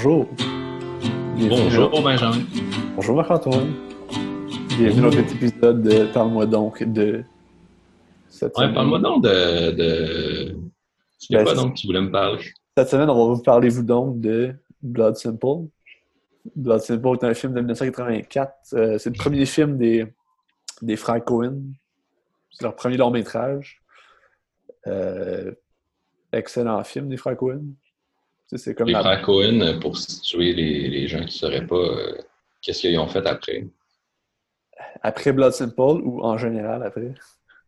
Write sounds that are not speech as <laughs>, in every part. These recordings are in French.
Bonjour. Bonjour Benjamin. Bonjour Marc-Antoine. Bienvenue dans cet épisode de Parle-moi donc de cette ouais, parle-moi donc de. de... C'est ben, quoi donc tu voulais me parler? Cette semaine, on va vous parler vous donc de Blood Simple. Blood Simple est un film de 1984. Euh, c'est le premier film des, des frères Cohen. C'est leur premier long métrage. Euh, excellent film des frères Cohen. C'est comme les frères Cohen, pour situer les, les gens qui ne sauraient pas, euh, qu'est-ce qu'ils ont fait après? Après Blood Simple ou en général après?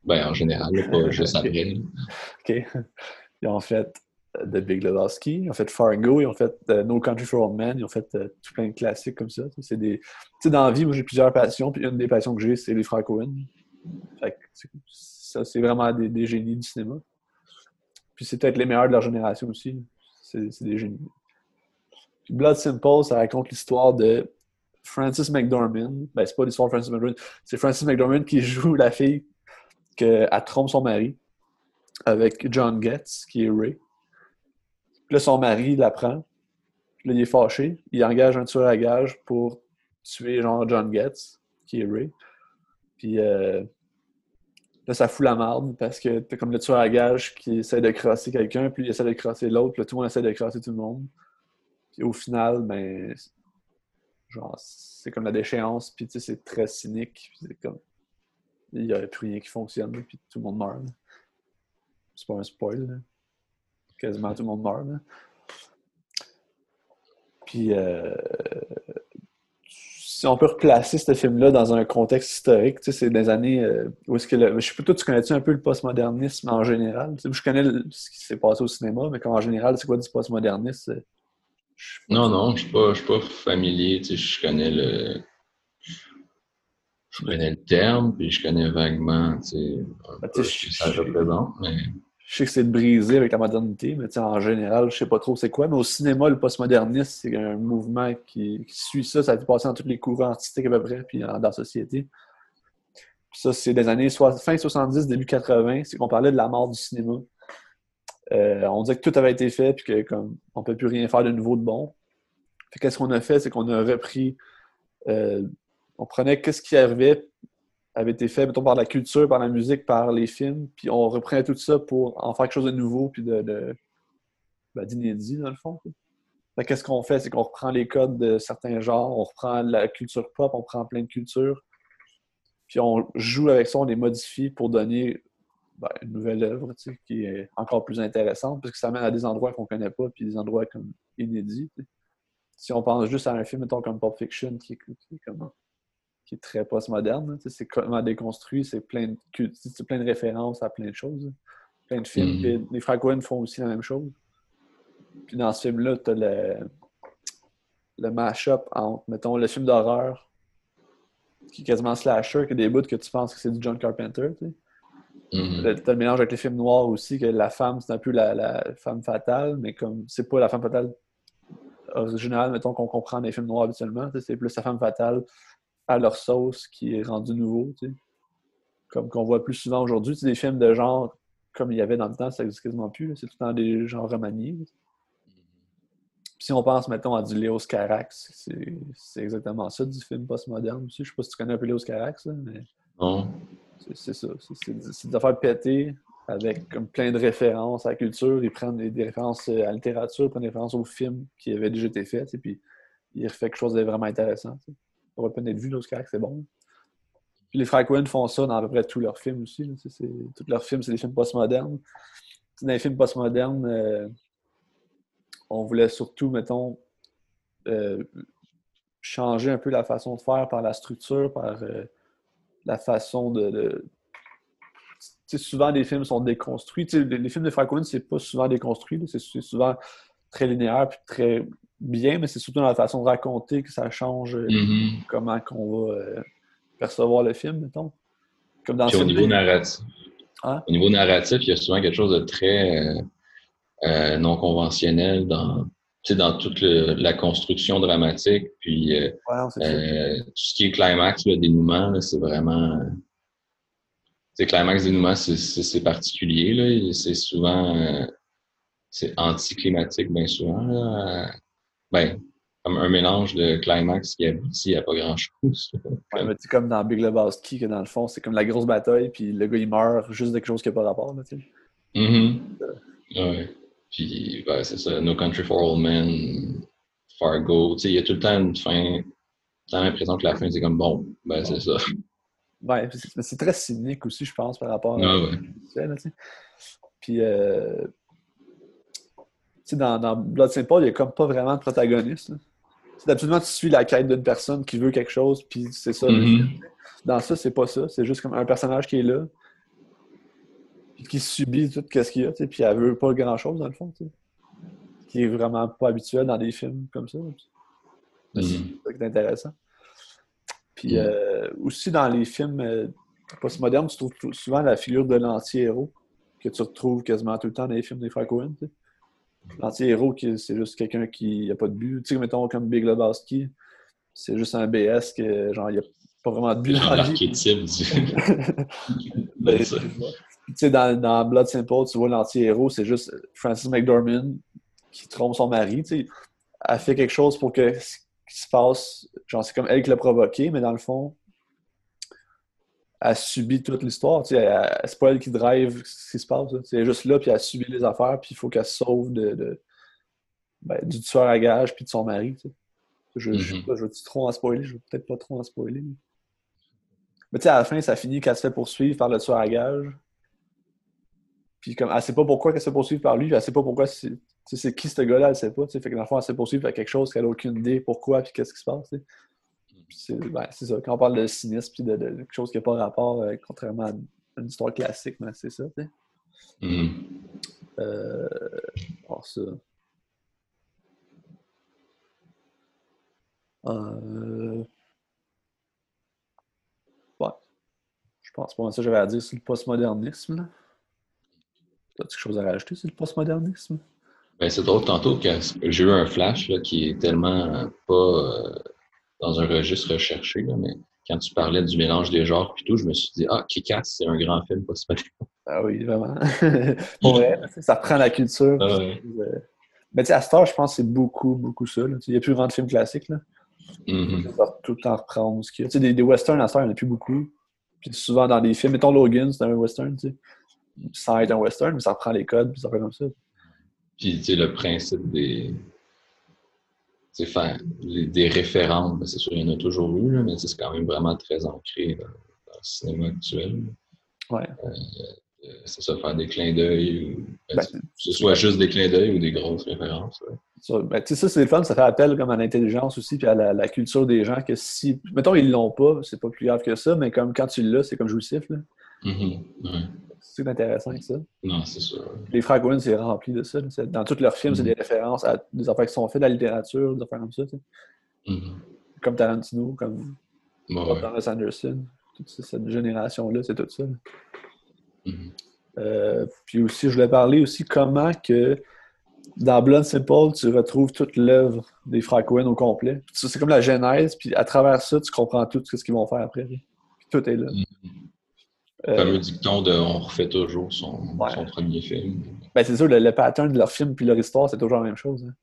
Ben, en général, pas <laughs> juste après. OK. Ils ont fait euh, The Big Lebowski, ils ont fait Fargo, ils ont fait euh, No Country for Old Men, ils ont fait tout plein de classiques comme ça. C'est des... Tu sais, dans la vie, moi, j'ai plusieurs passions, puis une des passions que j'ai, c'est les frères Cohen. Fait ça, c'est vraiment des, des génies du cinéma. Puis c'est peut-être les meilleurs de leur génération aussi. C'est des génies. Blood Simple, ça raconte l'histoire de Francis McDormand. Ben, c'est pas l'histoire de Francis McDormand. C'est Francis McDormand qui joue la fille qu'elle trompe son mari avec John Getz, qui est Ray. Puis là, son mari l'apprend. Là, il est fâché. Il engage un tueur à gage pour tuer genre John Getz, qui est Ray. Puis euh, Ça fout la merde parce que t'as comme le tueur à gage qui essaie de crosser quelqu'un, puis il essaie de crosser l'autre, puis tout le monde essaie de crosser tout le monde. Puis au final, ben, genre, c'est comme la déchéance, puis tu sais, c'est très cynique, puis c'est comme, il n'y a plus rien qui fonctionne, puis tout le monde meurt. C'est pas un spoil, quasiment tout le monde meurt. Puis, euh, si on peut replacer ce film-là dans un contexte historique, tu sais, c'est des années euh, où est-ce que le, je sais pas, toi, tu connais-tu un peu le postmodernisme en général? je connais ce qui s'est passé au cinéma, mais en général, c'est quoi du postmodernisme? Non, non, je ne suis, pas familier, tu sais, je connais le... Je connais le terme, puis je connais vaguement, tu sais, ben, ce que ça représente, mais je sais que c'est de briser avec la modernité, mais en général, je sais pas trop c'est quoi. Mais au cinéma, le postmodernisme, c'est un mouvement qui, suit ça. Ça a été passé dans tous les courants artistiques à peu près, puis dans la société. Ça, c'est des années fin 70, début 80. C'est qu'on parlait de la mort du cinéma. Euh, on disait que tout avait été fait, puis que comme on peut plus rien faire de nouveau de bon. Qu'est-ce qu'on a fait, c'est qu'on a repris, euh, on prenait qu'est-ce qui arrivait, avait été fait, mettons, par la culture, par la musique, par les films, puis on reprend tout ça pour en faire quelque chose de nouveau, puis de, ben, d'inédit, dans le fond. Qu'est-ce qu'on fait? C'est qu'on reprend les codes de certains genres, on reprend la culture pop, on prend plein de cultures, puis on joue avec ça, on les modifie pour donner ben, une nouvelle œuvre qui est encore plus intéressante, parce que ça mène à des endroits qu'on connaît pas, puis des endroits comme inédits. Si on pense juste à un film, mettons, comme Pulp Fiction, qui est, qui est comme qui est très postmoderne. C'est comment déconstruit, c'est plein, de, plein de références à plein de choses. Plein de films. Mm. les Cohen font aussi la même chose. Puis dans ce film-là, tu as le, le mash-up entre, mettons, le film d'horreur qui est quasiment slasher, qui a des bouts que tu penses que c'est du John Carpenter. Tu sais. Mm-hmm. le mélange avec les films noirs aussi, que la femme, c'est un peu la, la, femme fatale, mais comme c'est pas la femme fatale originale, mettons, qu'on comprend dans les films noirs habituellement, c'est plus la femme fatale à leur sauce qui est rendu nouveau, tu sais. Comme qu'on voit plus souvent aujourd'hui. Tu des films de genre, comme il y avait dans le temps, ça n'existe quasiment plus. C'est tout le temps des genres remaniés. si on pense, mettons, à du Léo Carax, c'est exactement ça, du film postmoderne aussi. Je sais pas si tu connais un peu Léo Carax, mais... Non. C'est ça. C'est des affaires pétées avec comme plein de références à la culture. Ils prennent des, références à la littérature, ils prennent des références aux films qui avaient déjà été faits, et puis ils refait quelque chose de vraiment intéressant va peut-être vu, c'est bon. Les frères Cohen font ça dans à peu près tous leurs films aussi. tous leurs films, c'est des films postmodernes. Dans les films postmodernes, euh, on voulait surtout, mettons, euh, changer un peu la façon de faire par la structure, par euh, la façon de. souvent, les films sont déconstruits. les, films de Frères Cohen, c'est pas souvent déconstruit. C'est souvent très linéaire puis très bien, mais c'est surtout dans la façon de raconter que ça change euh, mm-hmm. comment qu'on va euh, percevoir le film, mettons. Comme dans au niveau narratif. Hein? Au niveau narratif, il y a souvent quelque chose de très euh, non conventionnel dans, dans toute la construction dramatique. Puis tout ce qui est climax, le dénouement, c'est vraiment. C'est climax, dénouement, c'est particulier. C'est souvent. c'est anticlimatique, bien souvent. Ben, comme un mélange de climax qui aboutit à pas grand-chose. ouais, mais comme dans Big Lebowski, que dans le fond, c'est comme la grosse bataille, puis le gars, il meurt juste de quelque chose qui n'a pas rapport, là. Mm Ouais. Puis, ben, c'est ça, No Country for Old Men, Fargo, tu sais, il y a tout le temps une fin. T'as l'impression que la fin, c'est comme bon, ben, c'est ça. Ouais, c'est très cynique aussi, je pense, par rapport à. Ah, ouais. Puis, euh, sais, dans, dans Blood Saint Paul, il n'y a comme pas vraiment de protagoniste. C'est absolument tu suis la quête d'une personne qui veut quelque chose, puis c'est ça. Mm-hmm. Dans ça, c'est pas ça. C'est juste comme un personnage qui est là, puis qui subit tout ce qu'il y a, puis elle veut pas grand-chose, dans le fond. Qui est vraiment pas habituel dans des films comme ça. C'est mm-hmm. ça qui est intéressant. Puis mm. euh, aussi dans les films euh, postmodernes, tu trouves souvent la figure de l'anti-héros que tu retrouves quasiment tout le temps dans les films des frères Cohen. L'anti-héros, c'est juste quelqu'un qui n'a pas de but. Tu sais, mettons comme Big Lebowski, c'est juste un BS que, genre, il n'y a pas vraiment de but dans la vie. <laughs> ben, tu sais, dans, dans Blood Simple, tu vois l'anti-héros, c'est juste Francis McDormand qui trompe son mari. Tu sais, elle fait quelque chose pour que ce qui se passe, genre, c'est comme elle qui l'a provoqué, mais dans le fond, elle subit toute l'histoire. C'est pas elle qui drive ce qui se passe. C'est juste là, puis elle subit les affaires, puis il faut qu'elle se sauve de, ben, du tueur à gage puis de son mari. Je, je, mm-hmm. je, veux trop en spoiler? Je veux peut-être pas trop en spoiler. Mais tu sais, à la fin, ça finit qu'elle se fait poursuivre par le tueur à gage. Puis comme, elle sait pas pourquoi qu'elle se fait poursuivre par lui, puis elle sait pas pourquoi c'est, qui ce gars-là, elle sait pas. Fait que dans le fond, elle se fait poursuivre par quelque chose qu'elle a aucune idée pourquoi puis qu'est-ce qui se passe. C'est ça. Quand on parle de cynisme et de, quelque chose qui n'a pas rapport, euh, contrairement à une histoire classique, mais c'est ça, tu sais. Mm-hmm. Euh, ça. Euh... Ouais. Je pense pas ça que j'avais à dire sur le postmodernisme. As-tu quelque chose à rajouter sur le postmodernisme? Ben, c'est drôle tantôt que j'ai eu un flash là, qui est tellement pas euh, dans un registre recherché, là, mais quand tu parlais du mélange des genres et tout, je me suis dit, ah, Kikas, c'est un grand film pas <laughs> Ah oui, vraiment. <laughs> ouais, ça reprend la culture. Ah mais tu sais, à Star, je pense que c'est beaucoup, beaucoup ça. Il n'y a plus vraiment de films classiques. Là. Mm tout le temps reprendre ce qu'il y a. Tu sais, des, des, westerns à Star, il n'y en a plus beaucoup. Puis souvent dans des films, mettons Logan, c'est un western, tu sais. Sans être un western, mais ça reprend les codes, puis ça fait comme ça. Puis, tu sais, le principe des, faire des références, c'est sûr, il y en a toujours eu, mais c'est quand même vraiment très ancré dans, le cinéma actuel. Ouais. Euh, euh, c'est ça, faire des clins d'œil, ben, ben, que ce soit juste des clins d'œil ou des grosses références. Ouais. Ben, ça, c'est le fun, ça fait appel comme à l'intelligence aussi, puis à la, culture des gens, que si, mettons, ils l'ont pas, c'est pas plus grave que ça, mais comme quand tu l'as, c'est comme jouissif. Là. Mm c'est intéressant que ça. Non, c'est sûr. Les frères Coen, c'est rempli de ça. Dans tous leurs films, c'est des mm-hmm. références à des affaires qui sont faites, de la littérature, des affaires comme ça. Mm-hmm. Comme Tarantino, comme Thomas Anderson. Toute cette génération-là, c'est tout ça. Mm-hmm. Euh, puis aussi, je voulais parler aussi comment que dans Blood Simple, tu retrouves toute l'œuvre des frères au complet. C'est comme la genèse, puis à travers ça, tu comprends tout ce qu'ils vont faire après. Puis tout est là. Le dicton de on refait toujours son, premier film. Ben, c'est sûr, le, pattern de leur film puis leur histoire, c'est toujours la même chose. Hein.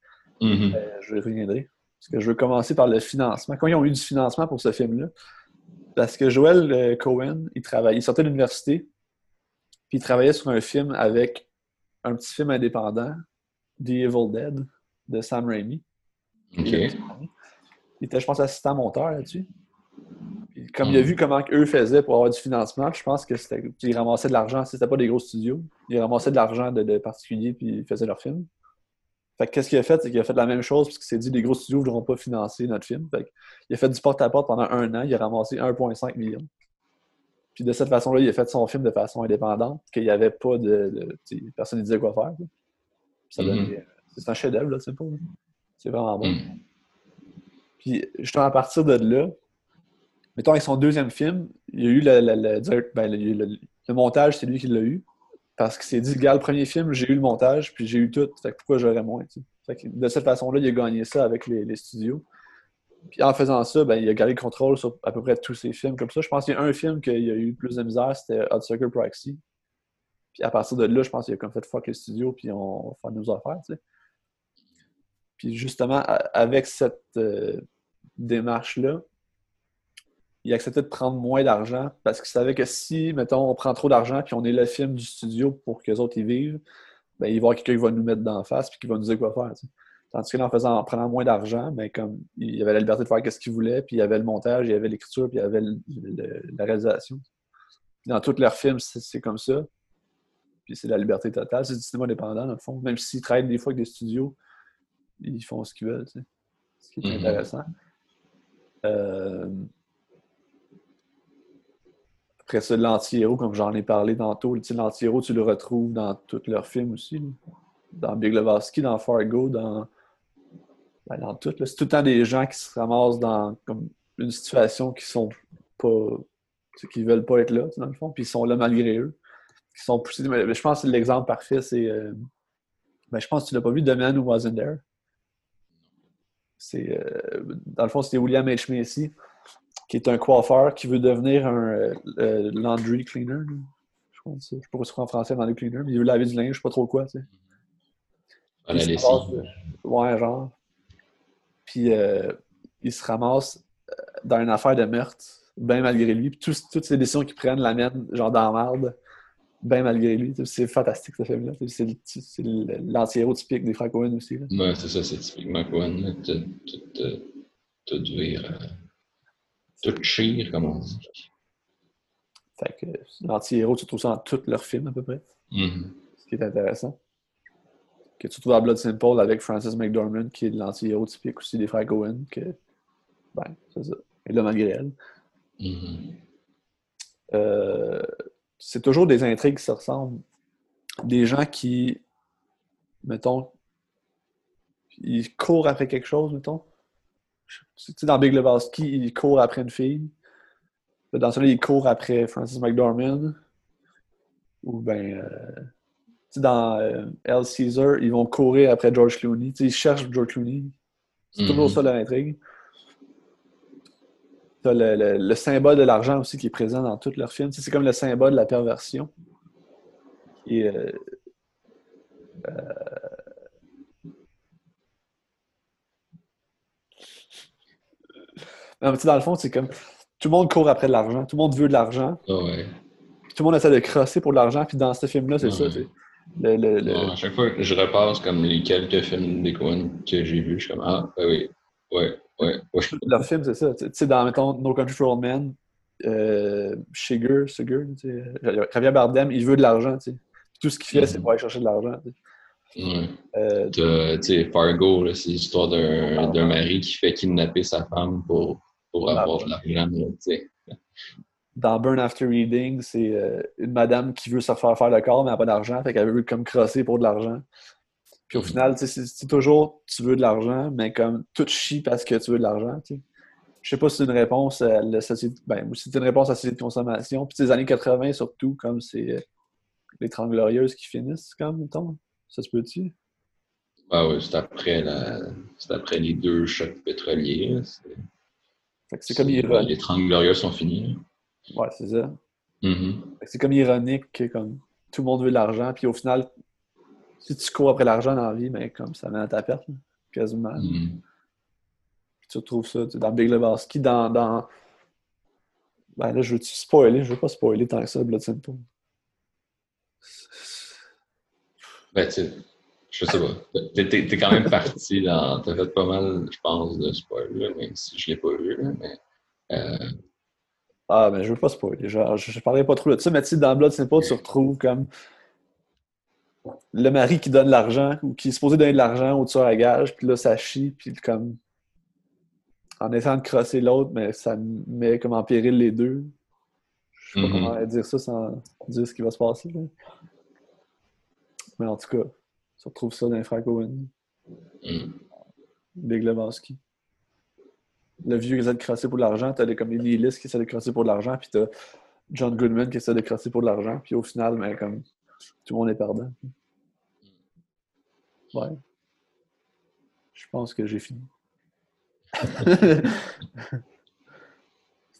Mm-hmm. Euh, je reviendrai. Parce que je veux commencer par le financement. Quand ils ont eu du financement pour ce film-là, parce que Joel euh, Cohen, il travaillait, il sortait de l'université, puis il travaillait sur un film avec un petit film indépendant, The Evil Dead, de Sam Raimi. Il était, je pense, assistant monteur là-dessus comme il a vu comment eux faisaient pour avoir du financement, je pense que c'était qu'ils ramassaient de l'argent. C'était pas des gros studios. Ils ramassaient de l'argent de, particuliers puis ils faisaient leur film. Fait qu'est-ce qu'il a fait? C'est qu'il a fait la même chose parce qu'il s'est dit les gros studios ne voudront pas financer notre film. Fait il a fait du porte-à-porte pendant un an. Il a ramassé 1,5 million. Puis de cette façon-là, il a fait son film de façon indépendante, qu'il n'y avait pas de. personne ne disait quoi faire. Hmm. C'est un chef-d'œuvre, c'est pas. C'est vraiment bon. Hmm. Puis justement, à partir de là, mettons, avec son deuxième film, il y a eu le, ben, le, montage, c'est lui qui l'a eu. Parce qu'il s'est dit, regarde, le premier film, j'ai eu le montage, puis j'ai eu tout. Fait que pourquoi j'aurais moins? de cette façon-là, il a gagné ça avec les, studios. Puis en faisant ça, ben, il a gardé le contrôle sur à peu près tous ses films comme ça. Je pense qu'il y a un film qu'il a eu plus de misère, c'était Hot Circle Proxy. Puis à partir de là, je pense qu'il a comme fait fuck les studios, puis on va faire nos affaires. Puis justement, avec cette euh, démarche-là, il acceptait de prendre moins d'argent parce qu'il savait que si, mettons, on prend trop d'argent puis on est le film du studio pour que les autres y vivent, ben, il va y avoir quelqu'un qui va nous mettre d'en face puis qui va nous dire quoi faire. Tandis qu'en faisant, en prenant moins d'argent, ben, comme il avait la liberté de faire ce qu'il voulait, puis il y avait le montage, il y avait l'écriture, puis il y avait la réalisation. dans tous leurs films, c'est comme ça. Puis c'est la liberté totale. C'est du cinéma indépendant, dans le fond. Même s'ils travaillent des fois avec des studios, ils font ce qu'ils veulent. Tu sais. Ce qui est mm-hmm. intéressant. Euh... Après ça, l'anti-héros, comme j'en ai parlé tantôt, l'anti-héros, tu le retrouves dans tous leurs films aussi. Dans Big Lebowski, dans Fargo, dans, ben, dans tout. C'est tout le temps des gens qui se ramassent dans comme, une situation qui sont pas. qui veulent pas être là, dans le fond, puis ils sont là malgré eux. Qui sont poussés. je pense que l'exemple parfait, c'est. Euh, ben, je pense que tu l'as pas vu, Damian Who Wasn't There. C'est, euh, dans le fond, c'était William H. Macy qui est un coiffeur qui veut devenir un euh, euh, laundry cleaner. Je pense, je sais pas ce en français, laundry cleaner, mais il veut laver du linge, je sais pas trop quoi, tu sais. La lessive. Ouais, genre. Puis euh, il se ramasse dans une affaire de meurtre, bien malgré lui. Puis toutes ces décisions qu'il prennent l'amènent genre dans la merde, bien malgré lui. C'est fantastique ce film-là. C'est l'anti-héros typique des Frank aussi. Là. Ouais, c'est ça, c'est typiquement Cohen. Tout vire tout cheer, comme on dit. Fait que l'anti-héros, tu trouves ça dans tous leurs films à peu près. Mm-hmm. Ce qui est intéressant. Que tu trouves à Blood Simple avec Francis McDormand, qui est l'anti-héros typique aussi des frères Cohen, que. Ben, c'est ça. Et là, malgré elle. Mm-hmm. Euh, c'est toujours des intrigues qui se ressemblent. Des gens qui, mettons, ils courent après quelque chose, mettons. Tu sais, dans Big Lebowski, il court après une fille. Dans celui-là, il court après Francis McDormand. Ou ben. Euh, dans euh, El Caesar, ils vont courir après George Clooney. ils cherchent George Clooney. C'est toujours mhm. ça l'intrigue. T'as le, le, symbole de l'argent aussi qui est présent dans tous leurs films. C'est comme le symbole de la perversion. Et euh, dans le fond, c'est comme tout le monde court après de l'argent, tout le monde veut de l'argent. Ah ouais. Tout le monde essaie de crosser pour de l'argent, puis dans ce film-là, c'est ça. Le, le, le... à chaque fois que je repasse comme les quelques films des Coen que j'ai vus, je suis comme Ah, ben oui, ouais, ouais, ouais. <laughs> Leur film, c'est ça. Tu sais, dans, mettons, No Country for Old Men, euh, Shiger, Javier Bardem, il veut de l'argent, tu sais. Tout ce qu'il fait, c'est mm. pour aller chercher de l'argent. Ouais. Euh, tu sais, Fargo, c'est l'histoire d'un mari qui fait kidnapper sa femme pour pour avoir de l'argent. Dans Burn After Reading, c'est euh, une madame qui veut se faire faire le corps, mais elle n'a pas d'argent, fait qu'elle veut comme crosser pour de l'argent. Puis au mm. final, c'est toujours tu veux de l'argent, mais comme tout chie parce que tu veux de l'argent. Je sais pas si c'est une réponse à la société. Ben, c'est une réponse à la société de consommation. Puis les années 80, surtout, comme c'est euh, les Trente Glorieuses qui finissent, comme, mettons. Ça se peut-tu? Ah oui, c'est après, la... après les deux chocs pétroliers. C'est comme ironique. Les 30 glorieux sont finis. Ouais, c'est ça. Mm-hmm. C'est comme ironique que comme tout le monde veut de l'argent, puis au final, si tu cours après l'argent dans la vie, mais ben, comme ça mène à ta perte, quasiment. Mm-hmm. Tu retrouves ça dans Big Lebowski, dans, dans. Ben là, je veux-tu spoiler? Je veux pas spoiler tant que ça, Blood Simple. Ben, tu je sais pas. T'es, es quand même parti dans. T'as fait pas mal, je pense, de spoilers, même si je l'ai pas vu. Mais, euh... Ah, mais je veux pas spoiler. je, je parlerai pas trop de ça, mais tu sais, dans Blood Simple, tu retrouves comme le mari qui donne l'argent ou qui est supposé donner de l'argent au tueur à gage, puis là, ça chie, puis comme. En essayant de crosser l'autre, mais ça met comme en péril les deux. Je sais pas mm-hmm. comment dire ça sans dire ce qui va se passer. Mais en tout cas, tu retrouves ça dans les Cohen. Mm. Big Lebowski. Le vieux qui essaie de crasser pour de l'argent, t'as des comédies listes qui essaient de crasser pour de l'argent, puis t'as John Goodman qui essaie de crasser pour de l'argent, puis au final, ben, comme tout le monde est perdant. Ouais. Je pense que j'ai fini. <laughs>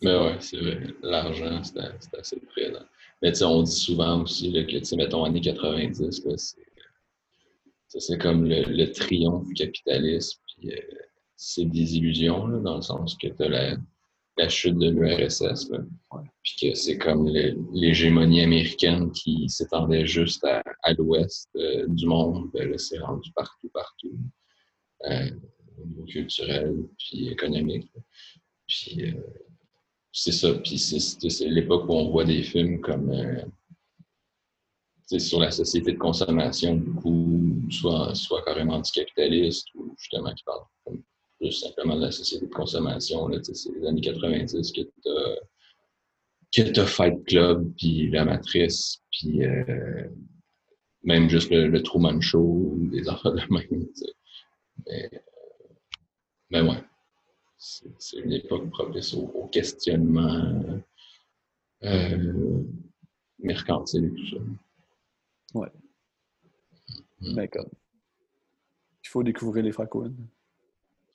Mais ouais, c'est vrai. L'argent, c'est assez présent. Mais tu sais, on dit souvent aussi là, que, tu sais, mettons, années 90, c'est c'est comme le, triomphe capitaliste, puis euh, c'est des illusions, dans le sens que tu as la, chute de l'URSS, puis que c'est comme l'hégémonie américaine qui s'étendait juste à, l'ouest euh, du monde, ben là, c'est rendu partout, partout, euh, au niveau culturel, puis économique. Puis c'est ça, puis c'est l'époque où on voit des films comme sur la société de consommation, beaucoup, soit, soit carrément anticapitaliste ou justement qui parle plus simplement de la société de consommation. C'est les années 90 que tu as, Fight Club, puis La Matrice, puis euh, même juste le, Truman Show des <laughs> enfants de même. Mais, euh, mais ouais, c'est une époque propice au, questionnement euh, mercantile et tout ça. Ouais. Mais comme. Il faut découvrir les Cohen.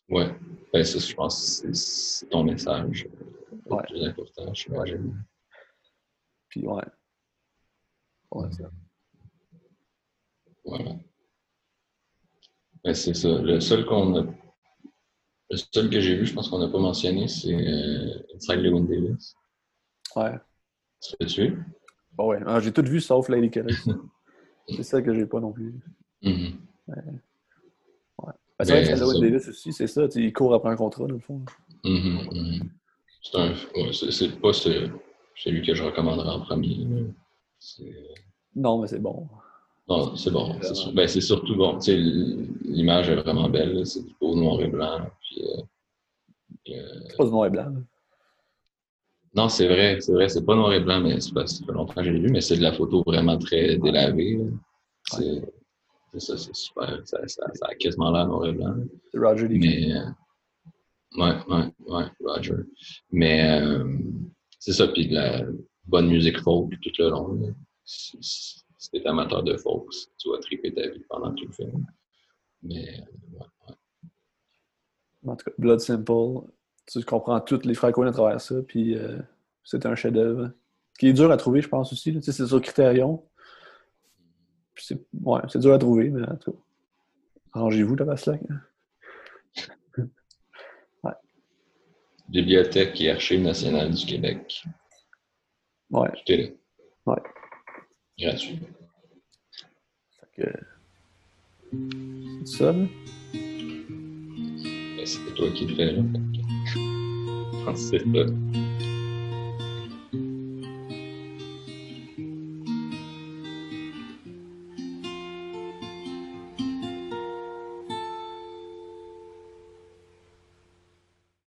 Ouais. Ben, ça, je pense que c'est ton message le plus important, j'imagine. Puis, ouais. Ouais, ça. Voilà. Ben, c'est ça. Le seul qu'on a. Le seul que j'ai vu, je pense qu'on n'a pas mentionné, c'est euh, Lewin Davis. Ouais. Tu l'as-tu Oh ouais. Ah, j'ai tout vu sauf Lady Kelly. <laughs> C'est ça que j'ai pas non plus. Mm-hmm. ouais. Ben, c'est vrai que Davis aussi, c'est ça. Il court après un contrat, dans le fond. Mm-hmm, mm-hmm. C'est un... pas celui que je recommanderais en premier. Non, mais c'est bon. Non, c'est bon. C'est ben, surtout bon. L'image est vraiment belle. C'est du beau noir et blanc. Puis, euh, euh... C'est pas du noir et blanc. Non, c'est vrai, c'est vrai, c'est pas noir et blanc, mais c'est pas, ça fait longtemps que je l'ai vu, mais c'est de la photo vraiment très délavée. C'est ça, c'est super. Ça, ça, ça, a quasiment l'air noir et blanc. C'est Roger Mais, euh, ouais, ouais, ouais, Roger. Mais euh, c'est ça, puis de la bonne musique folk tout le long. Si t'es amateur de folk, tu vas triper ta vie pendant tout le film. Mais, euh, ouais, ouais. En tout cas, Blood Simple, tu comprends tous les Cohen à travers ça, puis euh, c'est un chef-d'œuvre. Qui est dur à trouver, je pense aussi. C'est sur Criterion. C'est ouais, dur à trouver, mais en tout cas. Arrangez-vous, la là. <laughs> ouais. Bibliothèque et Archives nationales du Québec. Ouais. Tout est là. Ouais. Gratuit. Fait que. C'est ça, là? Ben, c'est toi qui le fais, là principe.